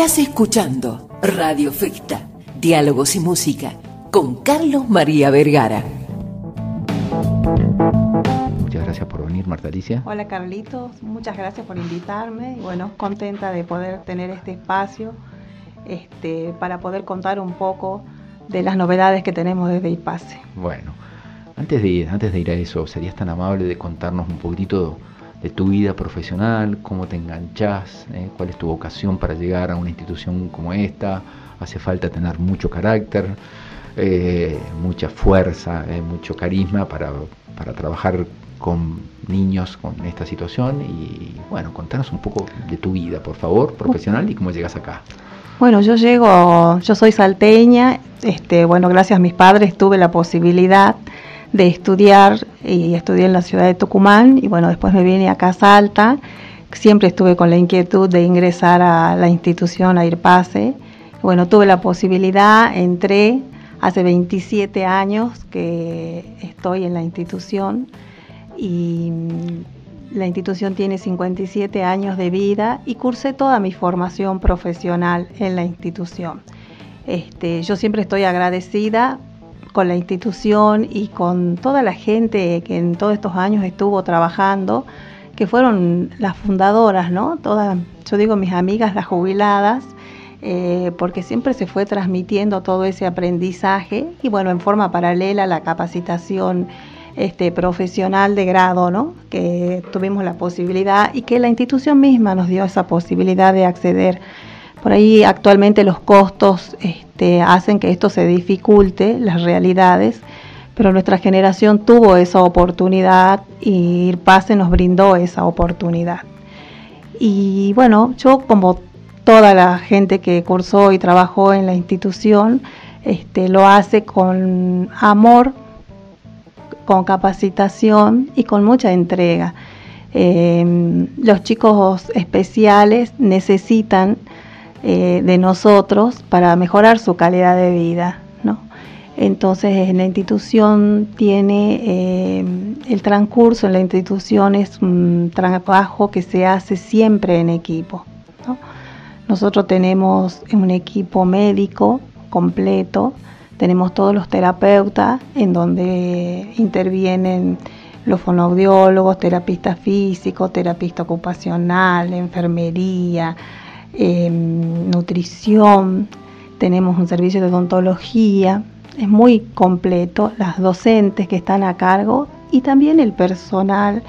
Estás escuchando Radio Festa, Diálogos y Música, con Carlos María Vergara. Muchas gracias por venir, Marta Alicia. Hola Carlitos, muchas gracias por invitarme y bueno, contenta de poder tener este espacio este, para poder contar un poco de las novedades que tenemos desde IPASE. Bueno, antes de, ir, antes de ir a eso, ¿serías tan amable de contarnos un poquitito de tu vida profesional, cómo te enganchás, eh? cuál es tu vocación para llegar a una institución como esta? Hace falta tener mucho carácter, eh, mucha fuerza, eh, mucho carisma para, para trabajar con niños con esta situación y bueno, contanos un poco de tu vida, por favor, profesional y cómo llegas acá. Bueno, yo llego, yo soy salteña, este, bueno, gracias a mis padres tuve la posibilidad de estudiar y estudié en la ciudad de Tucumán y bueno, después me vine acá a Salta, siempre estuve con la inquietud de ingresar a la institución a IRPASE. Bueno, tuve la posibilidad, entré hace 27 años que estoy en la institución y la institución tiene 57 años de vida y cursé toda mi formación profesional en la institución. Este, yo siempre estoy agradecida con la institución y con toda la gente que en todos estos años estuvo trabajando, que fueron las fundadoras, ¿no? Todas, yo digo mis amigas, las jubiladas, eh, porque siempre se fue transmitiendo todo ese aprendizaje y bueno, en forma paralela la capacitación este, profesional de grado, ¿no? que tuvimos la posibilidad y que la institución misma nos dio esa posibilidad de acceder. Por ahí actualmente los costos este, hacen que esto se dificulte, las realidades, pero nuestra generación tuvo esa oportunidad y IRPASE nos brindó esa oportunidad. Y bueno, yo como toda la gente que cursó y trabajó en la institución, este, lo hace con amor con capacitación y con mucha entrega. Eh, los chicos especiales necesitan eh, de nosotros para mejorar su calidad de vida. ¿no? Entonces la institución tiene eh, el transcurso en la institución es un trabajo que se hace siempre en equipo. Nosotros tenemos un equipo médico completo tenemos todos los terapeutas en donde intervienen los fonoaudiólogos, terapistas físicos, terapista ocupacional, enfermería, em, nutrición, tenemos un servicio de odontología, es muy completo, las docentes que están a cargo y también el personal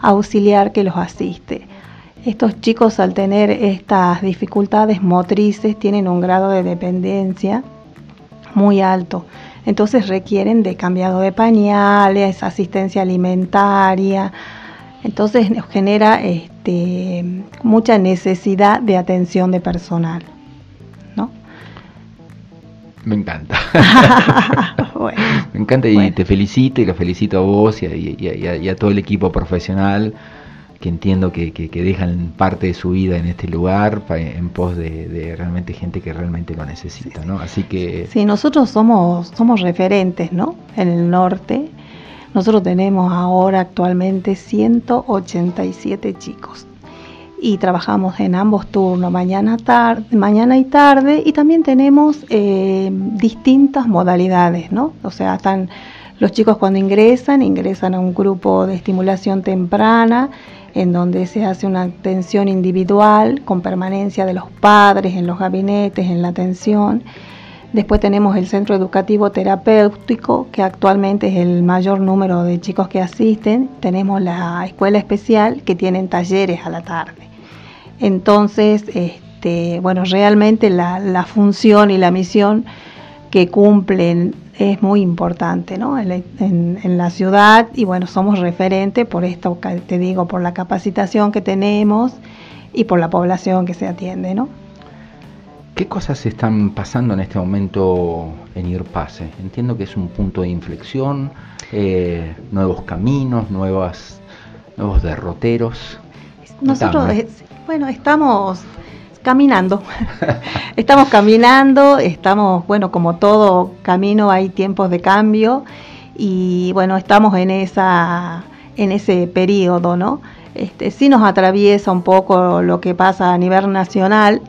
auxiliar que los asiste. Estos chicos al tener estas dificultades motrices tienen un grado de dependencia muy alto. Entonces requieren de cambiado de pañales, asistencia alimentaria. Entonces nos genera este, mucha necesidad de atención de personal. ¿no? Me encanta. Me encanta y te felicito y lo felicito a vos y a todo el equipo profesional que entiendo que, dejan parte de su vida en este lugar en pos de, realmente gente que realmente lo necesita, ¿no? Así que... Sí, nosotros somos, somos referentes, ¿no? En el norte. Nosotros tenemos ahora actualmente 187 chicos y trabajamos en ambos turnos, mañana, y tarde, y también tenemos eh, distintas modalidades, ¿no? O sea, están los chicos cuando ingresan, ingresan a un grupo de estimulación temprana, en donde se hace una atención individual con permanencia de los padres en los gabinetes, en la atención. Después tenemos el centro educativo terapéutico, que actualmente es el mayor número de chicos que asisten. Tenemos la escuela especial, que tienen talleres a la tarde. Entonces, este, bueno, realmente la, función y la misión que cumplen es muy importante ¿no? en, la ciudad y bueno, somos referentes por esto, te digo, por la capacitación que tenemos y por la población que se atiende. ¿no? ¿Qué cosas están pasando en este momento en IRPASE? Entiendo que es un punto de inflexión, eh, nuevos caminos, nuevas, nuevos derroteros. Nosotros, bueno, estamos caminando. estamos caminando, estamos, bueno, como todo camino hay tiempos de cambio y bueno, estamos en esa en ese periodo, ¿no? Este, sí nos atraviesa un poco lo que pasa a nivel nacional.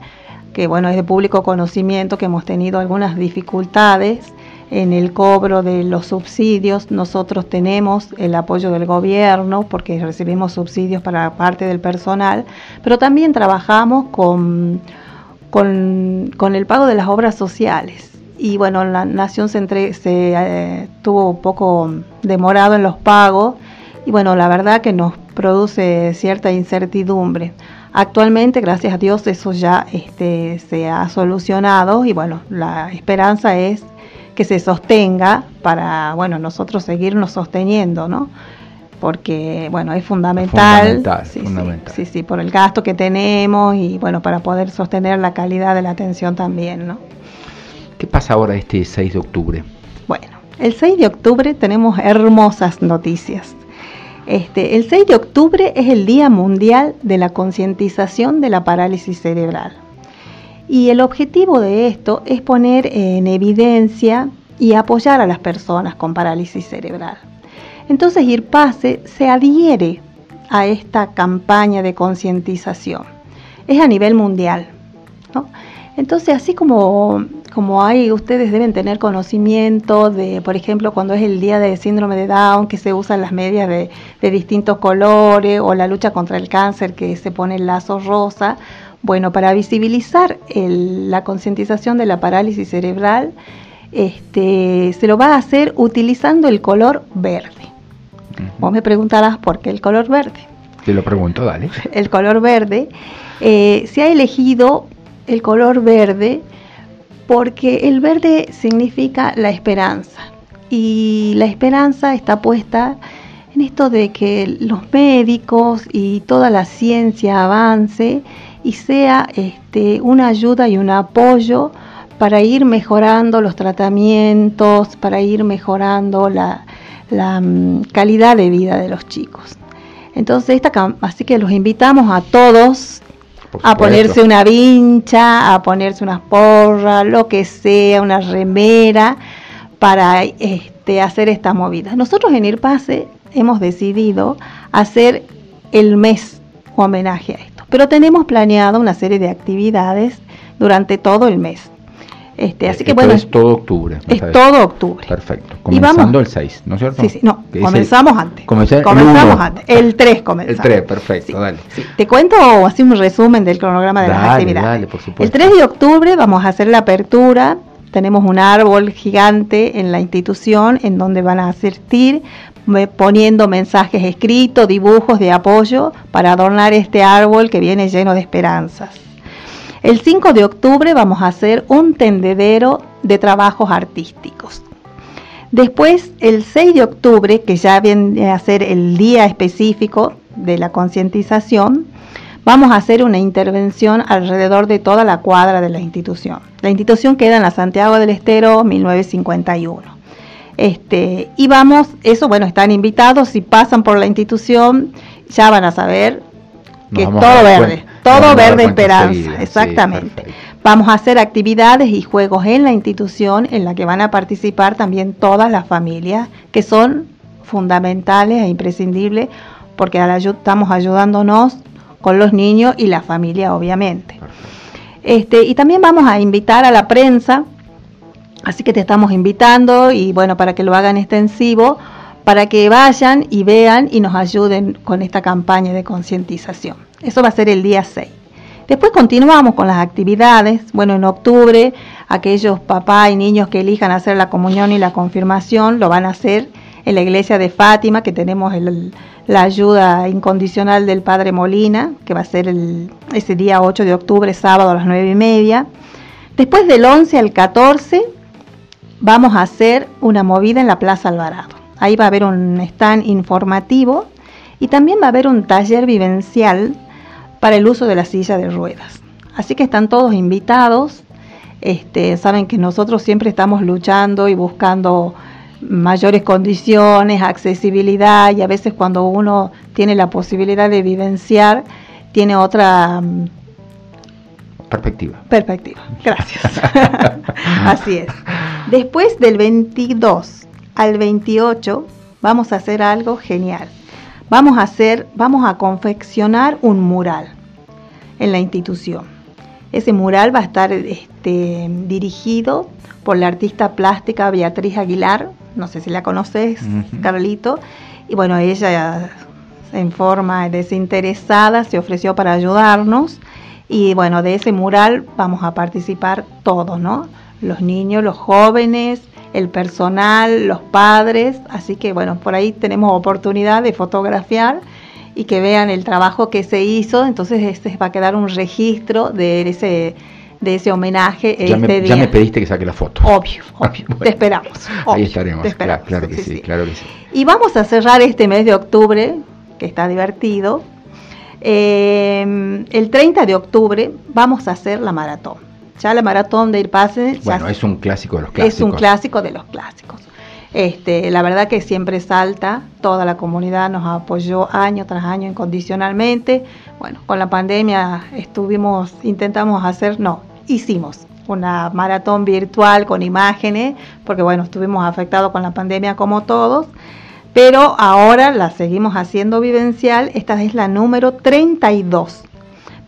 Que bueno, es de público conocimiento que hemos tenido algunas dificultades en el cobro de los subsidios. Nosotros tenemos el apoyo del gobierno porque recibimos subsidios para parte del personal, pero también trabajamos con, con, el pago de las obras sociales. Y bueno, la Nación se, se eh, tuvo un poco demorado en los pagos y bueno, la verdad que nos produce cierta incertidumbre. Actualmente, gracias a Dios, eso ya este, se ha solucionado y bueno, la esperanza es que se sostenga para, bueno, nosotros seguirnos sosteniendo, ¿no? Porque, bueno, es fundamental. sí, Sí, sí, por el gasto que tenemos y, bueno, para poder sostener la calidad de la atención también, ¿no? ¿Qué pasa ahora este 6 de octubre? Bueno, el 6 de octubre tenemos hermosas noticias. Este, el 6 de octubre es el Día Mundial de la Concientización de la Parálisis Cerebral. Y el objetivo de esto es poner en evidencia y apoyar a las personas con parálisis cerebral. Entonces IRPASE se adhiere a esta campaña de concientización. Es a nivel mundial. Entonces, así como, como hay, ustedes deben tener conocimiento de, por ejemplo, cuando es el día de síndrome de Down, que se usan las medias de, de distintos colores, o la lucha contra el cáncer, que se pone el lazo rosa, bueno, para visibilizar la concientización de la parálisis cerebral, este, se lo va a hacer utilizando el color verde. Vos me preguntarás por qué el color verde. Te lo pregunto, dale. El color verde eh, se ha elegido el color verde porque el verde significa la esperanza y la esperanza está puesta en esto de que los médicos y toda la ciencia avance y sea este, una ayuda y un apoyo para ir mejorando los tratamientos, para ir mejorando la, mm, calidad de vida de los chicos. Entonces, esta, así que los invitamos a todos a ponerse una vincha, a ponerse unas porras, lo que sea, una remera, para este, hacer esta movida. Nosotros en IRPASE hemos decidido hacer el mes homenaje a esto pero tenemos planeado una serie de actividades durante todo el mes. Este, así que bueno, es todo octubre. Es todo octubre. Perfecto. Comenzando el 6, ¿no es cierto? Sí, sí, no, comenzamos antes. comenzamos antes. El 3 comenzamos. El 3, perfecto, dale. Te cuento así un resumen del cronograma de las actividades. Dale, por supuesto. El 3 de octubre vamos a hacer la apertura. Tenemos un árbol gigante en la institución en donde van a asistir poniendo mensajes escritos, dibujos de apoyo para adornar este árbol que viene lleno de esperanzas. El 5 de octubre vamos a hacer un tendedero de trabajos artísticos. Después, el 6 de octubre, que ya viene a ser el día específico de la concientización, vamos a hacer una intervención alrededor de toda la cuadra de la institución. La institución queda en la Santiago del Estero 1951. Este, y vamos, eso, bueno, están invitados, si pasan por la institución, ya van a saber que todo verde, todo verde esperanza, exactamente. vamos a hacer actividades y juegos en la institución en la que van a participar también todas las familias, que son fundamentales e imprescindibles, porque estamos ayudándonos con los niños y la familia, obviamente. Este, y también vamos a invitar a la prensa Así que te estamos invitando y bueno, para que lo hagan extensivo, para que vayan y vean y nos ayuden con esta campaña de concientización. Eso va a ser el día 6. Después continuamos con las actividades. Bueno, en octubre aquellos papás y niños que elijan hacer la comunión y la confirmación lo van a hacer en la iglesia de Fátima, que tenemos la ayuda incondicional del Padre Molina, que va a ser ese día 8 de octubre, sábado a las 9 y media. Después del 11 al 14 vamos a hacer una movida en la Plaza Alvarado. Ahí va a haber un stand informativo y también va a haber un taller vivencial para el uso de la silla de ruedas. Así que están todos invitados. Este, saben que nosotros siempre estamos luchando y buscando mayores condiciones, accesibilidad y a veces cuando uno tiene la posibilidad de vivenciar, tiene otra Perspectiva. Perspectiva, gracias. Así es. Después del 22 al 28 vamos a hacer algo genial. Vamos a hacer, vamos a confeccionar un mural en la institución. Ese mural va a estar este, dirigido por la artista plástica Beatriz Aguilar, no sé si la conoces, Carlito, y bueno, ella en forma desinteresada se ofreció para ayudarnos y bueno, de ese mural vamos a participar todos, ¿no? Los niños, los jóvenes, el personal, los padres, así que bueno, por ahí tenemos oportunidad de fotografiar y que vean el trabajo que se hizo, entonces este va a quedar un registro de ese de ese homenaje ya este me, día. Ya me pediste que saque la foto. Obvio, obvio. Te esperamos. ahí estaremos. claro, que sí, claro que sí. Y vamos a cerrar este mes de octubre, que está divertido. Eh, el 30 de octubre vamos a hacer la maratón. Ya la maratón de Irpase. Bueno, es un clásico de los clásicos. Es un clásico de los clásicos. Este, la verdad que siempre salta, toda la comunidad nos apoyó año tras año incondicionalmente. Bueno, con la pandemia estuvimos, intentamos hacer, no, hicimos una maratón virtual con imágenes, porque bueno, estuvimos afectados con la pandemia como todos, pero ahora la seguimos haciendo vivencial, esta es la número 32,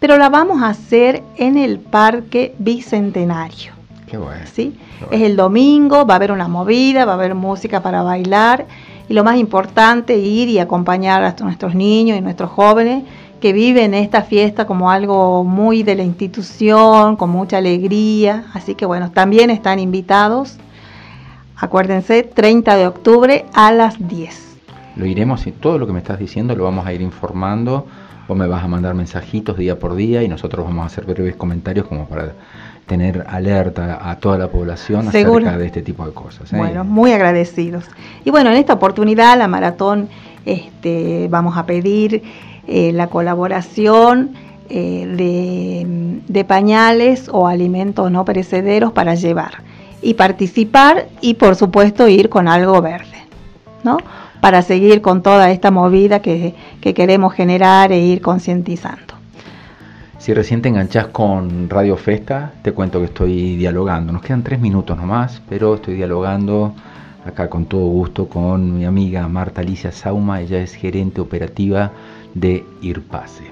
pero la vamos a hacer en el Parque Bicentenario. Qué bueno. ¿sí? Es el domingo, va a haber una movida, va a haber música para bailar y lo más importante, ir y acompañar a nuestros niños y nuestros jóvenes que viven esta fiesta como algo muy de la institución, con mucha alegría. Así que bueno, también están invitados. Acuérdense, 30 de octubre a las 10. Lo iremos, todo lo que me estás diciendo lo vamos a ir informando. Vos me vas a mandar mensajitos día por día y nosotros vamos a hacer breves comentarios como para tener alerta a toda la población acerca de este tipo de cosas. ¿eh? Bueno, muy agradecidos. Y bueno, en esta oportunidad la maratón este, vamos a pedir eh, la colaboración eh, de, pañales o alimentos no perecederos para llevar y participar y por supuesto ir con algo verde, ¿no? Para seguir con toda esta movida que, queremos generar e ir concientizando. Si recién te enganchás con Radio Festa, te cuento que estoy dialogando. Nos quedan tres minutos nomás, pero estoy dialogando acá con todo gusto con mi amiga Marta Alicia Sauma. Ella es gerente operativa de Irpase.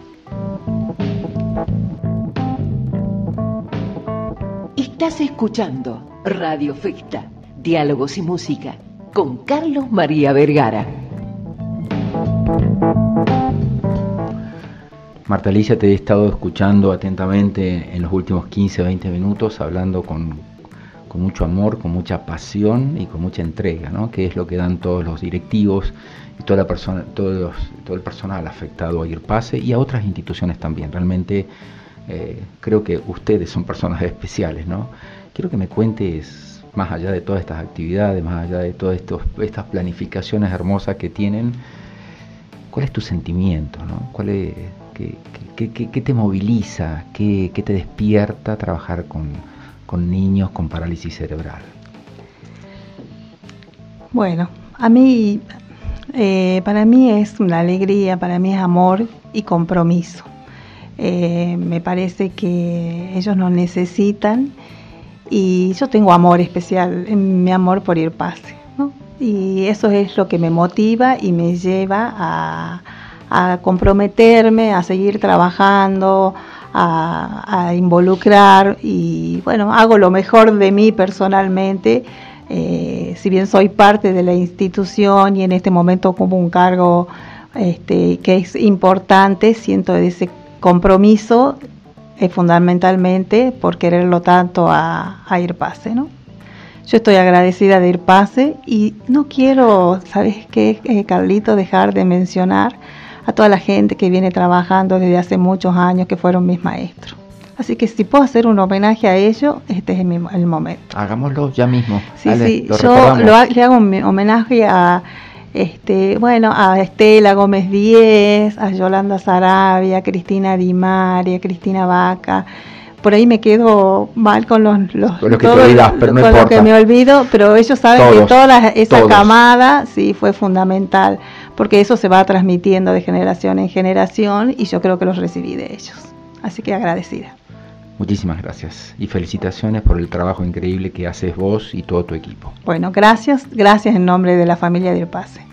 Estás escuchando Radio Festa, Diálogos y Música, con Carlos María Vergara. Marta Alicia, te he estado escuchando atentamente en los últimos 15 o 20 minutos, hablando con, con, mucho amor, con mucha pasión y con mucha entrega, ¿no? que es lo que dan todos los directivos y toda la persona, todo el personal afectado a IRPASE y a otras instituciones también. Realmente eh, creo que ustedes son personas especiales, ¿no? Quiero que me cuentes, más allá de todas estas actividades, más allá de todas estas planificaciones hermosas que tienen, ¿cuál es tu sentimiento, ¿no? ¿Cuál es, qué, te moviliza, qué, te despierta trabajar con, con niños con parálisis cerebral? Bueno, a mí eh, para mí es una alegría, para mí es amor y compromiso. Eh, me parece que ellos nos necesitan y yo tengo amor especial, mi amor por ir pase. Y eso es lo que me motiva y me lleva a, comprometerme, a seguir trabajando, a, involucrar y bueno, hago lo mejor de mí personalmente eh, si bien soy parte de la institución y en este momento como un cargo este, que es importante, siento ese compromiso eh, fundamentalmente por quererlo tanto a, ir pase, ¿no? Yo estoy agradecida de ir pase y no quiero, ¿sabes qué, eh, Carlito? Dejar de mencionar a toda la gente que viene trabajando desde hace muchos años, que fueron mis maestros. Así que si puedo hacer un homenaje a ellos, este es el, momento. Hagámoslo ya mismo. Sí, sí, yo le hago un homenaje a este, bueno, a Estela Gómez Díez, a Yolanda Sarabia, a Cristina Di Maria, a Cristina Vaca. Por ahí me quedo mal con los, los con que pero no con lo que me olvido, pero ellos saben que toda esa camada sí fue fundamental, porque eso se va transmitiendo de generación en generación y yo creo que los recibí de ellos. Así que agradecida. Muchísimas gracias y felicitaciones por el trabajo increíble que haces vos y todo tu equipo. Bueno, gracias, gracias en nombre de la familia de Pase.